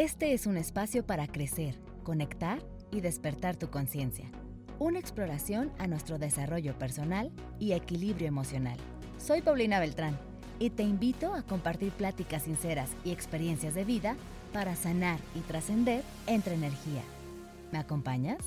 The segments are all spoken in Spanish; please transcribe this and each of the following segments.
Este es un espacio para crecer, conectar y despertar tu conciencia. Una exploración a nuestro desarrollo personal y equilibrio emocional. Soy Paulina Beltrán y te invito a compartir pláticas sinceras y experiencias de vida para sanar y trascender entre energía. ¿Me acompañas?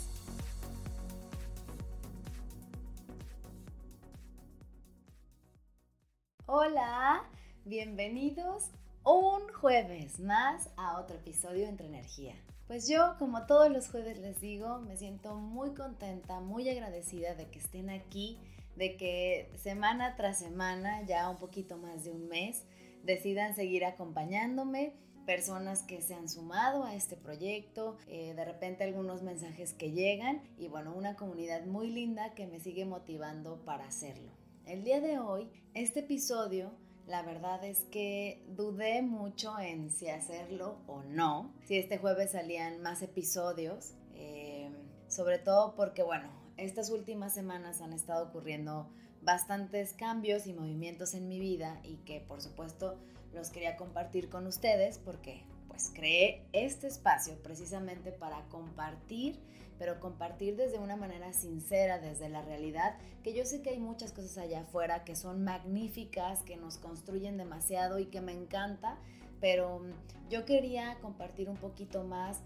Hola, bienvenidos un jueves más a otro episodio Entre Energía. Pues yo, como todos los jueves les digo, me siento muy contenta, muy agradecida de que estén aquí, de que semana tras semana, ya un poquito más de un mes, decidan seguir acompañándome, personas que se han sumado a este proyecto, eh, de repente algunos mensajes que llegan y bueno, una comunidad muy linda que me sigue motivando para hacerlo. El día de hoy, este episodio la verdad es que dudé mucho en si hacerlo o no, si este jueves salían más episodios, eh, sobre todo porque, bueno, estas últimas semanas han estado ocurriendo bastantes cambios y movimientos en mi vida y que por supuesto los quería compartir con ustedes porque pues creé este espacio precisamente para compartir pero compartir desde una manera sincera, desde la realidad, que yo sé que hay muchas cosas allá afuera que son magníficas, que nos construyen demasiado y que me encanta, pero yo quería compartir un poquito más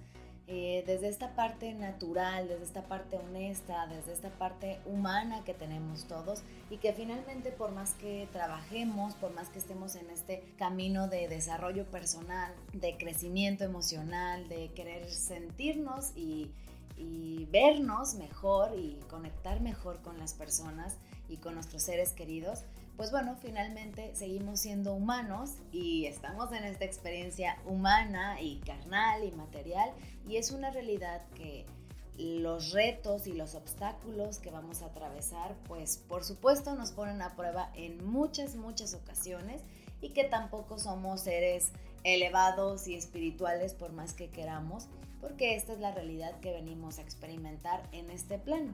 eh, desde esta parte natural, desde esta parte honesta, desde esta parte humana que tenemos todos y que finalmente por más que trabajemos, por más que estemos en este camino de desarrollo personal, de crecimiento emocional, de querer sentirnos y y vernos mejor y conectar mejor con las personas y con nuestros seres queridos, pues bueno, finalmente seguimos siendo humanos y estamos en esta experiencia humana y carnal y material y es una realidad que los retos y los obstáculos que vamos a atravesar, pues por supuesto nos ponen a prueba en muchas, muchas ocasiones y que tampoco somos seres elevados y espirituales por más que queramos porque esta es la realidad que venimos a experimentar en este plano.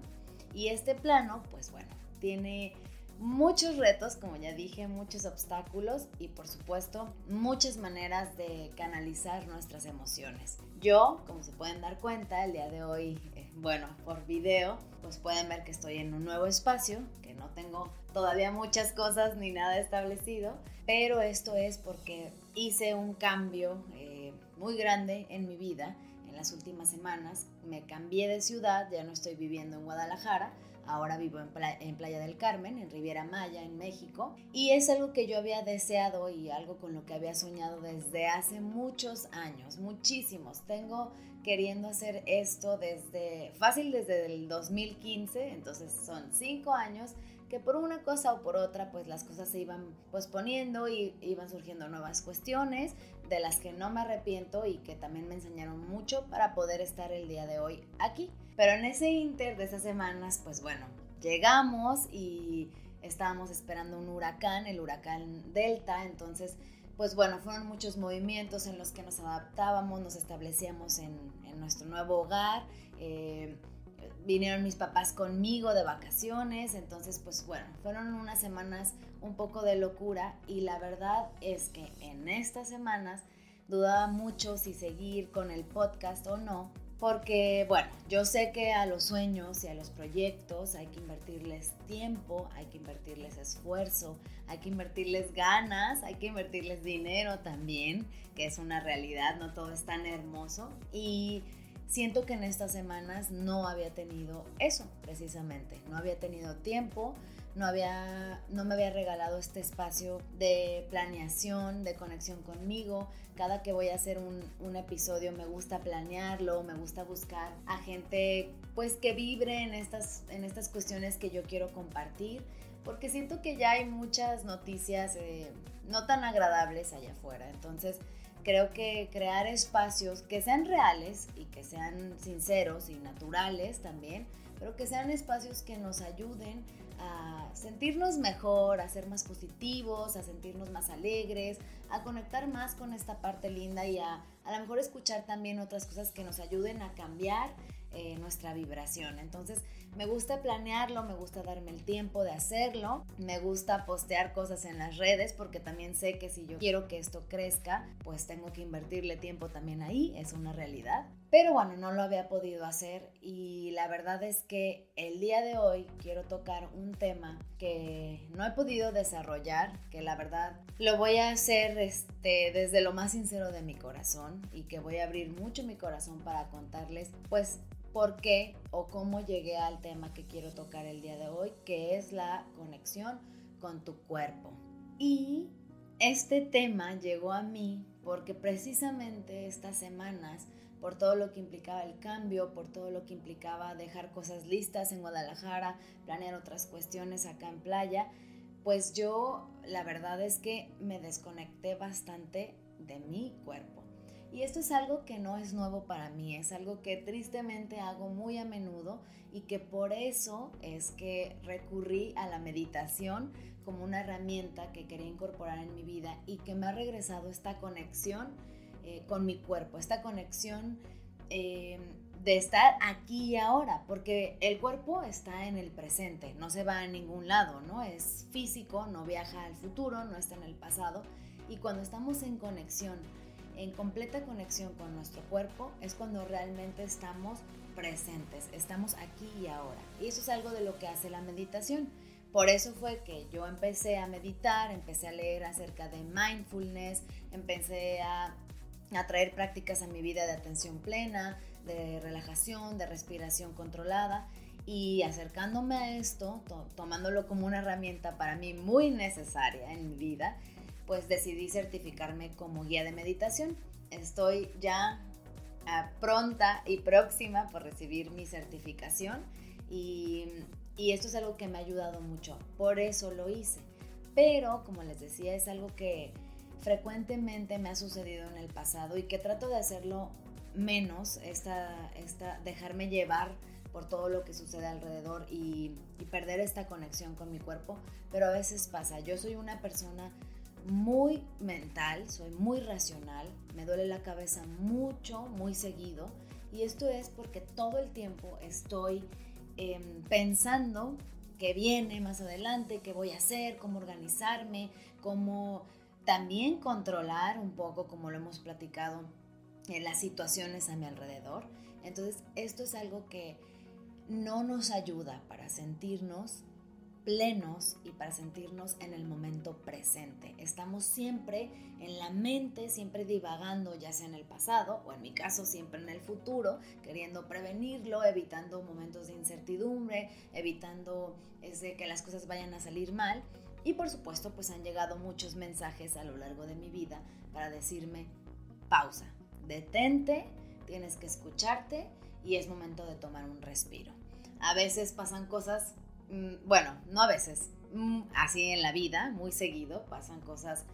Y este plano, pues bueno, tiene muchos retos, como ya dije, muchos obstáculos y por supuesto muchas maneras de canalizar nuestras emociones. Yo, como se pueden dar cuenta, el día de hoy, eh, bueno, por video, pues pueden ver que estoy en un nuevo espacio, que no tengo todavía muchas cosas ni nada establecido, pero esto es porque hice un cambio eh, muy grande en mi vida en las últimas semanas. Me cambié de ciudad, ya no estoy viviendo en Guadalajara, ahora vivo en, Playa del Carmen, en Riviera Maya, en México. Y es algo que yo había deseado y algo con lo que había soñado desde hace muchos años, muchísimos. Tengo queriendo hacer esto desde, fácil desde el 2015, entonces son cinco años que por una cosa o por otra pues las cosas se iban posponiendo y iban surgiendo nuevas cuestiones de las que no me arrepiento y que también me enseñaron mucho para poder estar el día de hoy aquí. Pero en ese inter de esas semanas pues bueno, llegamos y estábamos esperando un huracán, el huracán Delta, entonces pues bueno, fueron muchos movimientos en los que nos adaptábamos, nos establecíamos en, nuestro nuevo hogar. Eh, vinieron mis papás conmigo de vacaciones, entonces pues bueno, fueron unas semanas un poco de locura y la verdad es que en estas semanas dudaba mucho si seguir con el podcast o no, porque bueno, yo sé que a los sueños y a los proyectos hay que invertirles tiempo, hay que invertirles esfuerzo, hay que invertirles ganas, hay que invertirles dinero también, que es una realidad, no todo es tan hermoso. Y siento que en estas semanas no había tenido eso precisamente, no había tenido tiempo, no, había, no me había regalado este espacio de planeación, de conexión conmigo. Cada que voy a hacer un, episodio me gusta planearlo, me gusta buscar a gente pues que vibre en estas, en estas cuestiones que yo quiero compartir, porque siento que ya hay muchas noticias eh, no tan agradables allá afuera. Entonces, creo que crear espacios que sean reales y que sean sinceros y naturales también, pero que sean espacios que nos ayuden a sentirnos mejor, a ser más positivos, a sentirnos más alegres, a conectar más con esta parte linda y a, a lo mejor escuchar también otras cosas que nos ayuden a cambiar eh, nuestra vibración. Entonces, me gusta planearlo, me gusta darme el tiempo de hacerlo, me gusta postear cosas en las redes porque también sé que si yo quiero que esto crezca, pues tengo que invertirle tiempo también ahí, es una realidad. Pero bueno, no lo había podido hacer y la verdad es que el día de hoy quiero tocar un tema que no he podido desarrollar, que la verdad lo voy a hacer este, desde lo más sincero de mi corazón y que voy a abrir mucho mi corazón para contarles pues por qué o cómo llegué al tema que quiero tocar el día de hoy, que es la conexión con tu cuerpo. Y este tema llegó a mí porque precisamente estas semanas, por todo lo que implicaba el cambio, por todo lo que implicaba dejar cosas listas en Guadalajara, planear otras cuestiones acá en playa, pues yo la verdad es que me desconecté bastante de mi cuerpo. Y esto es algo que no es nuevo para mí, es algo que tristemente hago muy a menudo y que por eso es que recurrí a la meditación como una herramienta que quería incorporar en mi vida y que me ha regresado esta conexión eh, con mi cuerpo, esta conexión eh, de estar aquí y ahora, porque el cuerpo está en el presente, no se va a ningún lado, ¿no? Es físico, no viaja al futuro, no está en el pasado y cuando estamos en conexión, en completa conexión con nuestro cuerpo es cuando realmente estamos presentes, estamos aquí y ahora. Y eso es algo de lo que hace la meditación. Por eso fue que yo empecé a meditar, empecé a leer acerca de mindfulness, empecé a, traer prácticas a mi vida de atención plena, de relajación, de respiración controlada. Y acercándome a esto, tomándolo como una herramienta para mí muy necesaria en mi vida, pues decidí certificarme como guía de meditación. Estoy ya ah, pronta y próxima por recibir mi certificación y, y esto es algo que me ha ayudado mucho, por eso lo hice. Pero, como les decía, es algo que frecuentemente me ha sucedido en el pasado y que trato de hacerlo menos, esta, esta, dejarme llevar por todo lo que sucede alrededor y, y, perder esta conexión con mi cuerpo, pero a veces pasa. Yo soy una persona muy mental, soy muy racional, me duele la cabeza mucho, muy seguido. Y esto es porque todo el tiempo estoy em, pensando qué viene más adelante, qué voy a hacer, cómo organizarme, cómo también controlar un poco, como lo hemos platicado, en las situaciones a mi alrededor. Entonces, esto es algo que no nos ayuda para sentirnos plenos y para sentirnos en el momento presente. Estamos siempre en la mente, siempre divagando, ya sea en el pasado o en mi caso siempre en el futuro, queriendo prevenirlo, evitando momentos de incertidumbre, evitando ese, que las cosas vayan a salir mal. Y por supuesto, pues han llegado muchos mensajes a lo largo de mi vida para decirme, pausa, detente, tienes que escucharte y es momento de tomar un respiro. A veces pasan cosas bueno, no a veces, mm, así en la vida, muy seguido, pasan cosas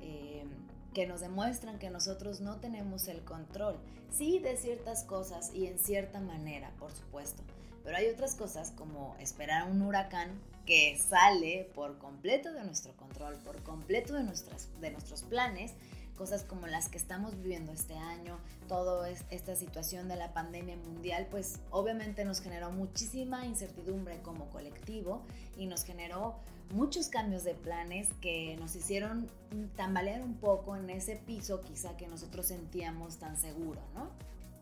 eh, que nos demuestran que nosotros no tenemos el control. Sí, de ciertas cosas y en cierta manera, por supuesto. Pero hay otras cosas como esperar un huracán que sale por completo de nuestro control, por completo de, nuestras, de nuestros planes cosas como las que estamos viviendo este año, toda esta situación de la pandemia mundial, pues obviamente nos generó muchísima incertidumbre como colectivo y nos generó muchos cambios de planes que nos hicieron tambalear un poco en ese piso quizá que nosotros sentíamos tan seguro, ¿no?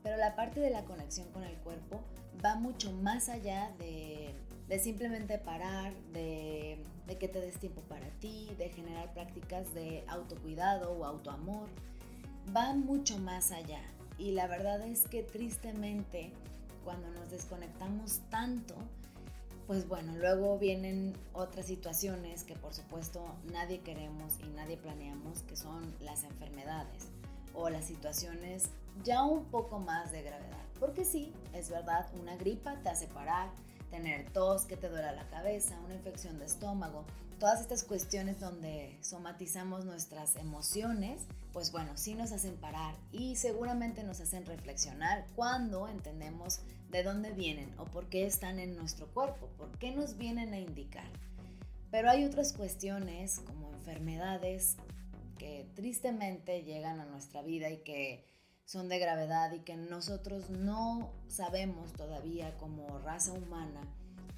Pero la parte de la conexión con el cuerpo va mucho más allá de, de simplemente parar, de de que te des tiempo para ti, de generar prácticas de autocuidado o autoamor, va mucho más allá. Y la verdad es que tristemente cuando nos desconectamos tanto, pues bueno, luego vienen otras situaciones que por supuesto nadie queremos y nadie planeamos, que son las enfermedades o las situaciones ya un poco más de gravedad. Porque sí, es verdad, una gripa te hace parar, tener tos, que te duela la cabeza, una infección de estómago, todas estas cuestiones donde somatizamos nuestras emociones, pues bueno, sí nos hacen parar y seguramente nos hacen reflexionar cuando entendemos de dónde vienen o por qué están en nuestro cuerpo, por qué nos vienen a indicar. Pero hay otras cuestiones como enfermedades que tristemente llegan a nuestra vida y que son de gravedad y que nosotros no sabemos todavía como raza humana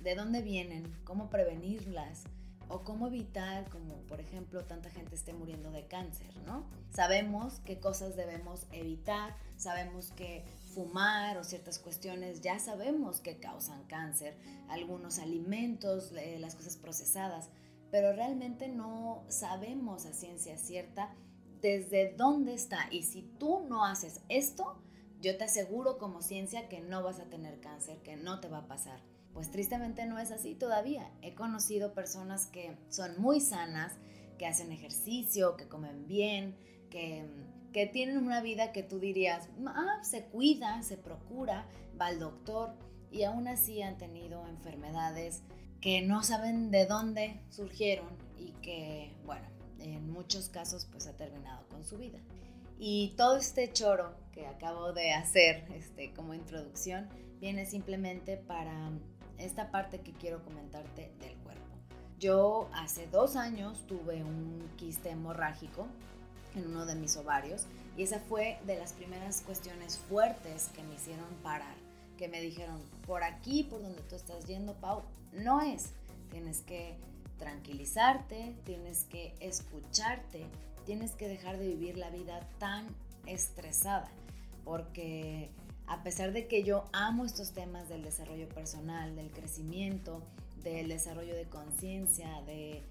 de dónde vienen, cómo prevenirlas o cómo evitar, como por ejemplo tanta gente esté muriendo de cáncer, ¿no? Sabemos qué cosas debemos evitar, sabemos que fumar o ciertas cuestiones ya sabemos que causan cáncer, algunos alimentos, las cosas procesadas, pero realmente no sabemos a ciencia cierta desde dónde está. Y si tú no haces esto, yo te aseguro como ciencia que no vas a tener cáncer, que no te va a pasar. Pues tristemente no es así todavía. He conocido personas que son muy sanas, que hacen ejercicio, que comen bien, que, que tienen una vida que tú dirías, ah, se cuida, se procura, va al doctor y aún así han tenido enfermedades que no saben de dónde surgieron y que, bueno, en muchos casos pues ha terminado con su vida. Y todo este choro que acabo de hacer este, como introducción viene simplemente para esta parte que quiero comentarte del cuerpo. Yo hace dos años tuve un quiste hemorrágico en uno de mis ovarios y esa fue de las primeras cuestiones fuertes que me hicieron parar, que me dijeron, por aquí, por donde tú estás yendo, Pau, no es, tienes que tranquilizarte, tienes que escucharte, tienes que dejar de vivir la vida tan estresada, porque a pesar de que yo amo estos temas del desarrollo personal, del crecimiento, del desarrollo de conciencia, de,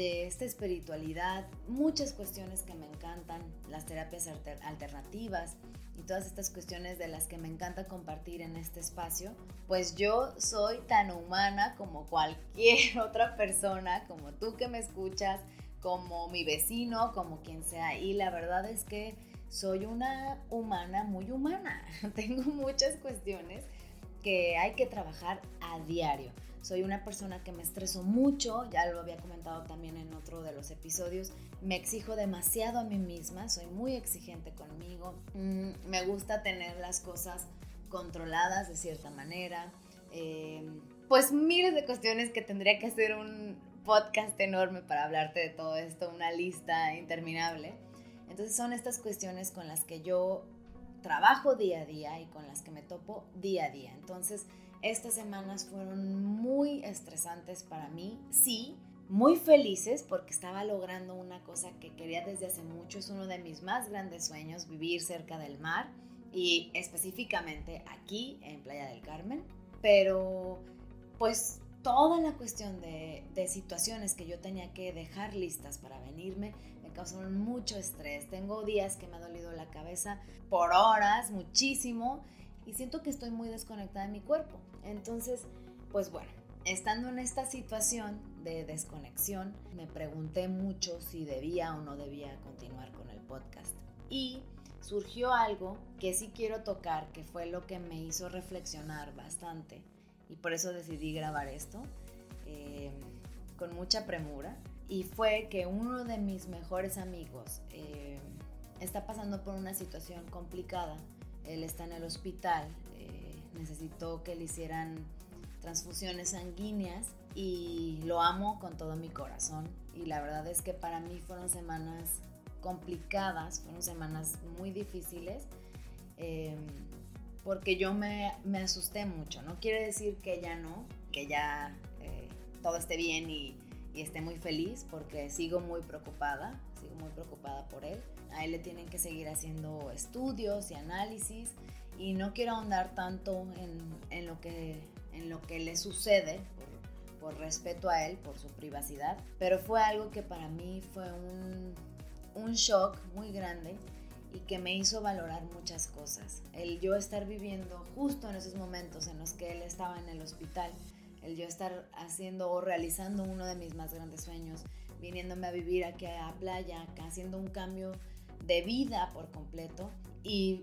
de, esta espiritualidad, muchas cuestiones que me encantan, las terapias alternativas, y todas estas cuestiones de las que me encanta compartir en este espacio, pues yo soy tan humana como cualquier otra persona, como tú que me escuchas, como mi vecino, como quien sea. Y la verdad es que soy una humana muy humana. Tengo muchas cuestiones que hay que trabajar a diario. Soy una persona que me estreso mucho, ya lo había comentado también en otro de los episodios. Me exijo demasiado a mí misma, soy muy exigente conmigo. Mm, me gusta tener las cosas controladas de cierta manera. Em, pues miles de cuestiones que tendría que hacer un podcast enorme para hablarte de todo esto, una lista interminable. Entonces son estas cuestiones con las que yo trabajo día a día y con las que me topo día a día. Entonces, estas semanas fueron muy estresantes para mí, sí, muy felices porque estaba logrando una cosa que quería desde hace mucho, es uno de mis más grandes sueños, vivir cerca del mar y específicamente aquí en Playa del Carmen, pero pues toda la cuestión de, situaciones que yo tenía que dejar listas para venirme me causaron mucho estrés. Tengo días que me ha dolido la cabeza por horas, muchísimo, y siento que estoy muy desconectada de mi cuerpo. Entonces, pues bueno, estando en esta situación de desconexión, me pregunté mucho si debía o no debía continuar con el podcast. Y surgió algo que sí quiero tocar, que fue lo que me hizo reflexionar bastante. Y por eso decidí grabar esto eh, con mucha premura. Y fue que uno de mis mejores amigos eh, está pasando por una situación complicada. Él está en el hospital, necesitó que le hicieran transfusiones sanguíneas y lo amo con todo mi corazón. Y la verdad es que para mí fueron semanas complicadas, fueron semanas muy difíciles, em, porque yo me, asusté mucho. No quiere decir que ya no, que ya eh, todo esté bien y, y esté muy feliz, porque sigo muy preocupada, sigo muy preocupada por él. A él le tienen que seguir haciendo estudios y análisis y no quiero ahondar tanto en, lo, que, en lo que le sucede por, respeto a él, por su privacidad, pero fue algo que para mí fue un, un shock muy grande y que me hizo valorar muchas cosas. El yo estar viviendo justo en esos momentos en los que él estaba en el hospital, el yo estar haciendo o realizando uno de mis más grandes sueños, viniéndome a vivir aquí a playa, haciendo un cambio de vida por completo y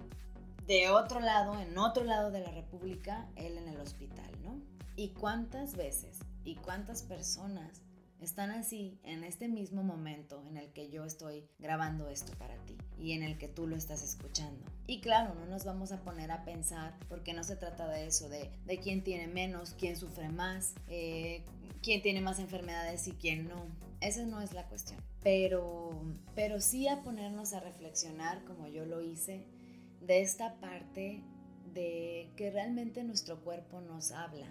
de otro lado, en otro lado de la República, él en el hospital, ¿no? ¿Y cuántas veces y cuántas personas están así en este mismo momento en el que yo estoy grabando esto para ti y en el que tú lo estás escuchando. Y claro, no nos vamos a poner a pensar porque no se trata de eso, de, de quién tiene menos, quién sufre más, eh, quién tiene más enfermedades y quién no. Esa no es la cuestión. Pero, pero sí a ponernos a reflexionar como yo lo hice de esta parte de que realmente nuestro cuerpo nos habla,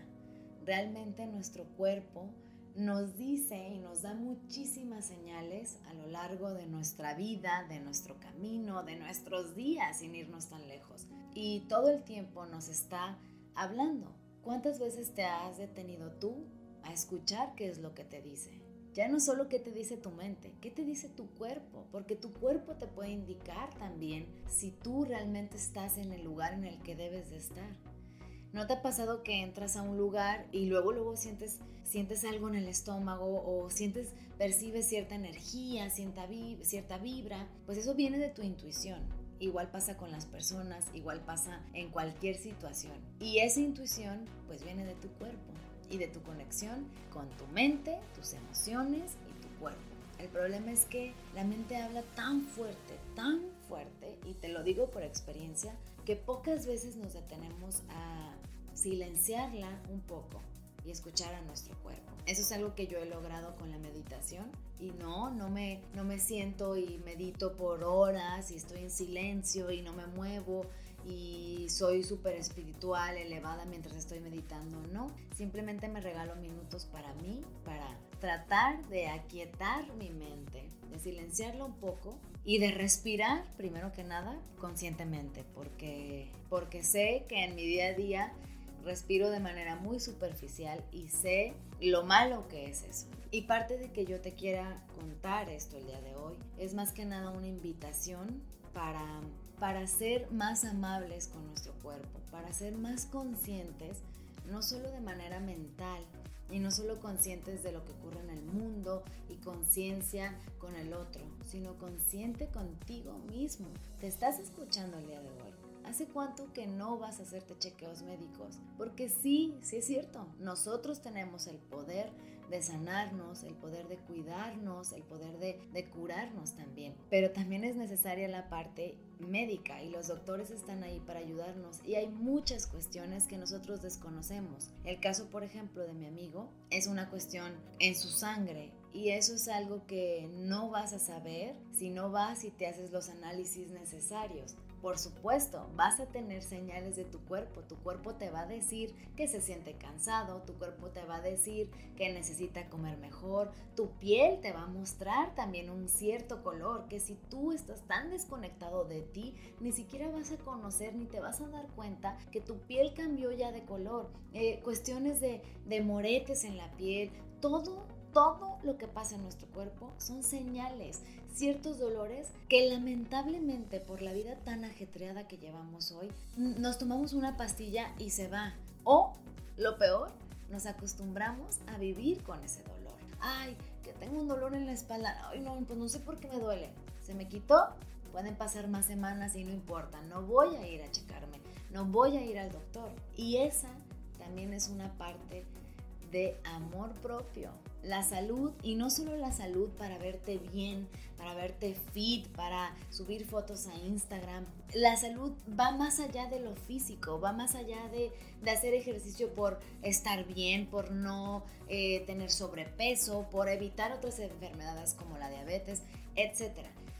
realmente nuestro cuerpo nos dice y nos da muchísimas señales a lo largo de nuestra vida, de nuestro camino, de nuestros días, sin irnos tan lejos. Y todo el tiempo nos está hablando. ¿Cuántas veces te has detenido tú a escuchar qué es lo que te dice? Ya no solo qué te dice tu mente, qué te dice tu cuerpo, porque tu cuerpo te puede indicar también si tú realmente estás en el lugar en el que debes de estar. ¿No te ha pasado que entras a un lugar y luego luego sientes sientes algo en el estómago o sientes percibes cierta energía, cierta, cierta vibra? Pues eso viene de tu intuición. Igual pasa con las personas, igual pasa en cualquier situación. Y esa intuición pues viene de tu cuerpo y de tu conexión con tu mente, tus emociones y tu cuerpo. El problema es que la mente habla tan fuerte, tan fuerte, y te lo digo por experiencia, que pocas veces nos detenemos a silenciarla un poco y escuchar a nuestro cuerpo. Eso es algo que yo he logrado con la meditación y no, no me, no me siento y medito por horas y estoy en silencio y no me muevo y soy súper espiritual, elevada mientras estoy meditando, no. Simplemente me regalo minutos para mí, para tratar de aquietar mi mente, de silenciarla un poco y de respirar, primero que nada, conscientemente, porque, porque sé que en mi día a día respiro de manera muy superficial y sé lo malo que es eso. Y parte de que yo te quiera contar esto el día de hoy es más que nada una invitación para, para ser más amables con nuestro cuerpo, para ser más conscientes, no solo de manera mental, y no solo conscientes de lo que ocurre en el mundo y conciencia con el otro, sino consciente contigo mismo. Te estás escuchando el día de hoy. ¿Hace cuánto que no vas a hacerte chequeos médicos? Porque sí, sí es cierto, nosotros tenemos el poder de sanarnos, el poder de cuidarnos, el poder de, de, curarnos también. Pero también es necesaria la parte médica y los doctores están ahí para ayudarnos y hay muchas cuestiones que nosotros desconocemos. El caso, por ejemplo, de mi amigo es una cuestión en su sangre y eso es algo que no vas a saber si no vas y te haces los análisis necesarios. Por supuesto, vas a tener señales de tu cuerpo. Tu cuerpo te va a decir que se siente cansado, tu cuerpo te va a decir que necesita comer mejor, tu piel te va a mostrar también un cierto color que si tú estás tan desconectado de ti, ni siquiera vas a conocer ni te vas a dar cuenta que tu piel cambió ya de color. Eh, cuestiones de, de moretes en la piel, todo todo lo que pasa en nuestro cuerpo son señales, ciertos dolores que lamentablemente por la vida tan ajetreada que llevamos hoy, nos tomamos una pastilla y se va. O, lo peor, nos acostumbramos a vivir con ese dolor. Ay, que tengo un dolor en la espalda. Ay, no, pues no sé por qué me duele. Se me quitó. Pueden pasar más semanas y no importa. No voy a ir a checarme. No voy a ir al doctor. Y esa también es una parte de amor propio. La salud, y no solo la salud para verte bien, para verte fit, para subir fotos a Instagram. La salud va más allá de lo físico, va más allá de, hacer ejercicio por estar bien, por no eh, tener sobrepeso, por evitar otras enfermedades como la diabetes, etc.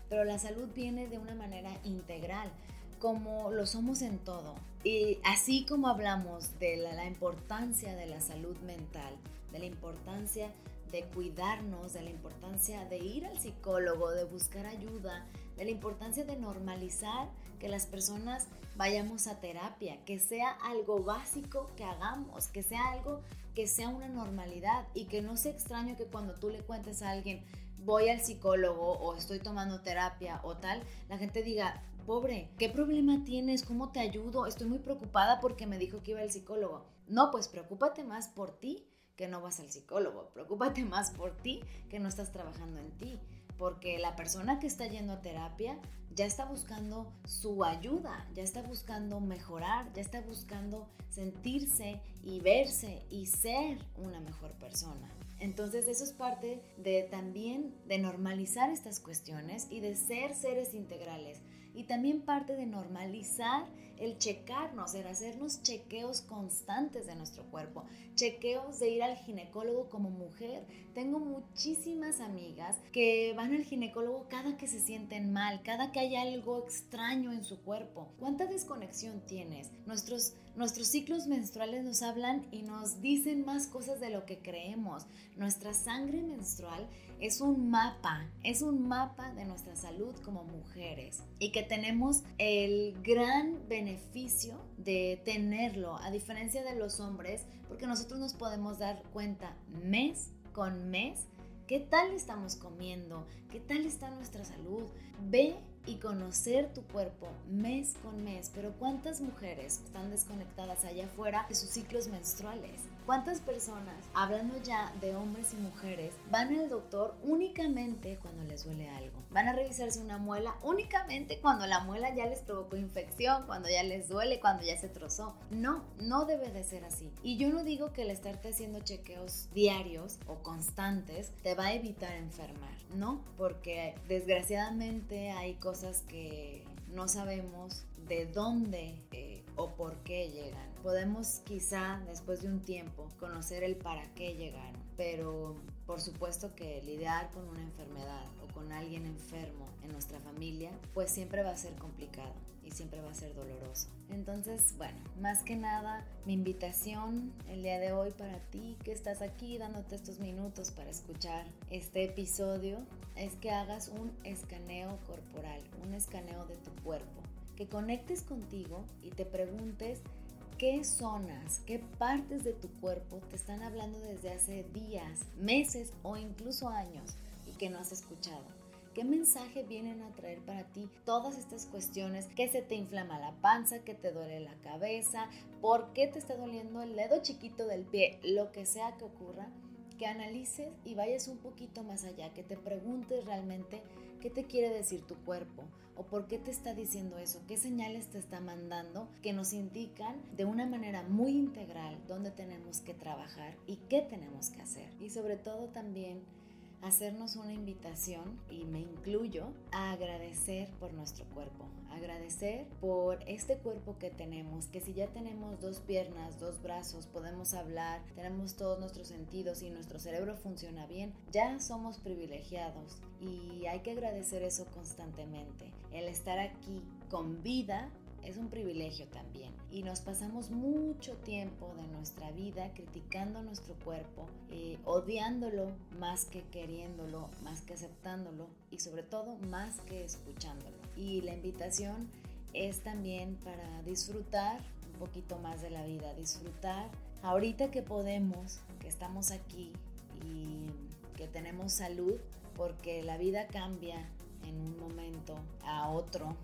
Pero la salud viene de una manera integral como lo somos en todo. Y así como hablamos de la, importancia de la salud mental, de la importancia de cuidarnos, de la importancia de ir al psicólogo, de buscar ayuda, de la importancia de normalizar que las personas vayamos a terapia, que sea algo básico que hagamos, que sea algo que sea una normalidad y que no sea extraño que cuando tú le cuentes a alguien voy al psicólogo o estoy tomando terapia o tal, la gente diga, pobre, ¿qué problema tienes? ¿Cómo te ayudo? Estoy muy preocupada porque me dijo que iba al psicólogo. No, pues preocúpate más por ti que no vas al psicólogo. Preocúpate más por ti que no estás trabajando en ti. Porque la persona que está yendo a terapia ya está buscando su ayuda, ya está buscando mejorar, ya está buscando sentirse y verse y ser una mejor persona. Entonces eso es parte de también de normalizar estas cuestiones y de ser seres integrales y también parte de normalizar el checarnos, el hacernos chequeos constantes de nuestro cuerpo, chequeos de ir al ginecólogo como mujer. Tengo muchísimas amigas que van al ginecólogo cada que se sienten mal, cada que hay algo extraño en su cuerpo. ¿Cuánta desconexión tienes? Nuestros Nuestros ciclos menstruales nos hablan y nos dicen más cosas de lo que creemos. Nuestra sangre menstrual es un mapa, es un mapa de nuestra salud como mujeres y que tenemos el gran beneficio de tenerlo, a diferencia de los hombres, porque nosotros nos podemos dar cuenta mes con mes qué tal estamos comiendo, qué tal está nuestra salud. Ve y conocer tu cuerpo mes con mes. Pero ¿cuántas mujeres están desconectadas allá afuera de sus ciclos menstruales? ¿Cuántas personas, hablando ya de hombres y mujeres, van al doctor únicamente cuando les duele algo? Van a revisarse una muela únicamente cuando la muela ya les provocó infección, cuando ya les duele, cuando ya se trozó. No, no debe de ser así. Y yo no digo que el estarte haciendo chequeos diarios o constantes te va a evitar enfermar, ¿no? Porque desgraciadamente hay cosas que no sabemos de dónde eh, o por qué llegan. Podemos quizá después de un tiempo conocer el para qué llegaron, pero por supuesto que lidiar con una enfermedad o con alguien enfermo en nuestra familia, pues siempre va a ser complicado y siempre va a ser doloroso. Entonces, bueno, más que nada, mi invitación el día de hoy para ti que estás aquí dándote estos minutos para escuchar este episodio es que hagas un escaneo corporal, un escaneo de tu cuerpo, que conectes contigo y te preguntes qué zonas, qué partes de tu cuerpo te están hablando desde hace días, meses o incluso años y que no has escuchado. ¿Qué mensaje vienen a traer para ti todas estas cuestiones? ¿Qué se te inflama la panza? ¿Qué te duele la cabeza? ¿Por qué te está doliendo el dedo chiquito del pie? Lo que sea que ocurra, que analices y vayas un poquito más allá, que te preguntes realmente qué te quiere decir tu cuerpo o por qué te está diciendo eso, qué señales te está mandando que nos indican de una manera muy integral dónde tenemos que trabajar y qué tenemos que hacer. Y sobre todo también hacernos una invitación, y me incluyo, a agradecer por nuestro cuerpo, agradecer por este cuerpo que tenemos, que si ya tenemos dos piernas, dos brazos, podemos hablar, tenemos todos nuestros sentidos y nuestro cerebro funciona bien, ya somos privilegiados y hay que agradecer eso constantemente. El estar aquí con vida es un privilegio también. Y nos pasamos mucho tiempo de nuestra vida criticando nuestro cuerpo, eh, odiándolo más que queriéndolo, más que aceptándolo y sobre todo más que escuchándolo. Y la invitación es también para disfrutar un poquito más de la vida, disfrutar ahorita que podemos, que estamos aquí y que tenemos salud, porque la vida cambia en un momento a otro.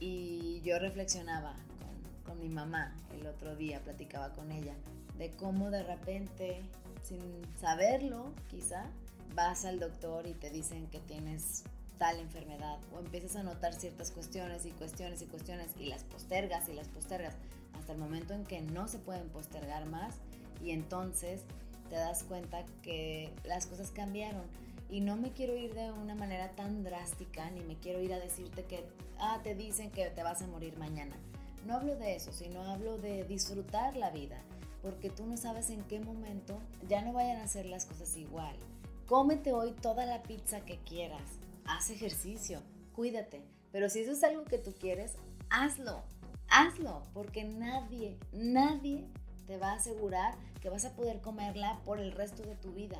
Y yo reflexionaba con, mi mamá el otro día, platicaba con ella, de cómo de repente, sin saberlo quizá, vas al doctor y te dicen que tienes tal enfermedad o empiezas a notar ciertas cuestiones y cuestiones y cuestiones y las postergas y las postergas hasta el momento en que no se pueden postergar más y entonces te das cuenta que las cosas cambiaron y no me quiero ir de una manera tan drástica, ni me quiero ir a decirte que, ah, te dicen que te vas a morir mañana. No hablo de eso, sino hablo de disfrutar la vida, porque tú no sabes en qué momento ya no vayan a hacer las cosas igual. Cómete hoy toda la pizza que quieras, haz ejercicio, cuídate, pero si eso es algo que tú quieres, hazlo, hazlo, porque nadie, nadie te va a asegurar que vas a poder comerla por el resto de tu vida.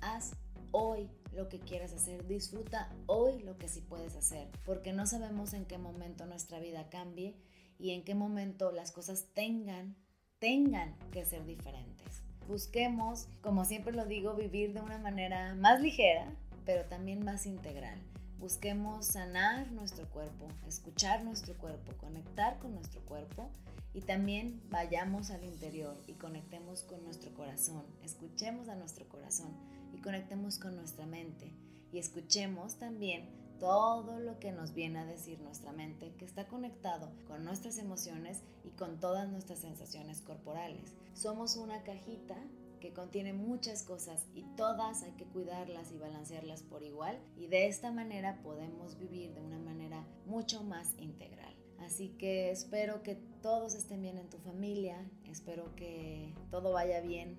Haz hoy lo que quieras hacer, disfruta hoy lo que sí puedes hacer, porque no sabemos en qué momento nuestra vida cambie y en qué momento las cosas tengan, tengan que ser diferentes. Busquemos, como siempre lo digo, vivir de una manera más ligera, pero también más integral. Busquemos sanar nuestro cuerpo, escuchar nuestro cuerpo, conectar con nuestro cuerpo y también vayamos al interior y conectemos con nuestro corazón, escuchemos a nuestro corazón conectemos con nuestra mente y escuchemos también todo lo que nos viene a decir nuestra mente que está conectado con nuestras emociones y con todas nuestras sensaciones corporales. Somos una cajita que contiene muchas cosas y todas hay que cuidarlas y balancearlas por igual y de esta manera podemos vivir de una manera mucho más integral. Así que espero que todos estén bien en tu familia, espero que todo vaya bien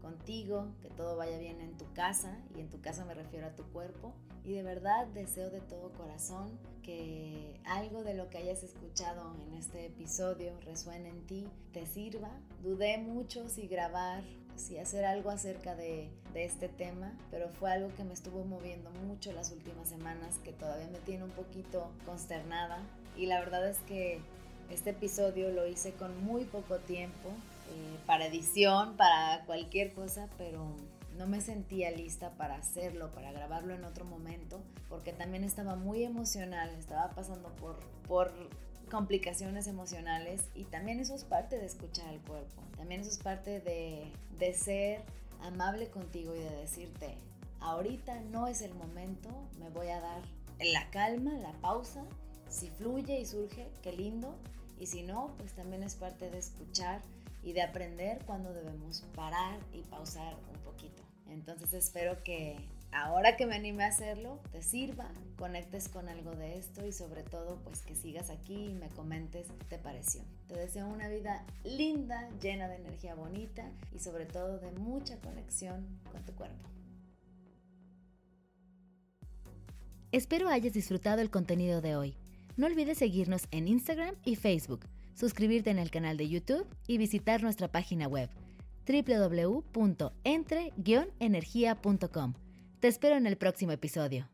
contigo, que todo vaya bien en tu casa, y en tu casa me refiero a tu cuerpo. Y de verdad deseo de todo corazón que algo de lo que hayas escuchado en este episodio resuene en ti, te sirva. Dudé mucho si grabar, si hacer algo acerca de, este tema, pero fue algo que me estuvo moviendo mucho las últimas semanas, que todavía me tiene un poquito consternada. Y la verdad es que este episodio lo hice con muy poco tiempo, eh, para edición, para cualquier cosa, pero no me sentía lista para hacerlo, para grabarlo en otro momento, porque también estaba muy emocional, estaba pasando por complicaciones emocionales y también eso es parte de escuchar al cuerpo, también eso es parte de, de ser amable contigo y de decirte, ahorita no es el momento, me voy a dar la calma, la pausa, si fluye y surge, qué lindo, y si no, pues también es parte de escuchar y de aprender cuando debemos parar y pausar un poquito. Entonces espero que ahora que me anime a hacerlo, te sirva, conectes con algo de esto y sobre todo pues que sigas aquí y me comentes qué te pareció. Te deseo una vida linda, llena de energía bonita y sobre todo de mucha conexión con tu cuerpo. Espero hayas disfrutado el contenido de hoy. No olvides seguirnos en Instagram y Facebook suscribirte en el canal de YouTube y visitar nuestra página web www.entre-energía.com. Te espero en el próximo episodio.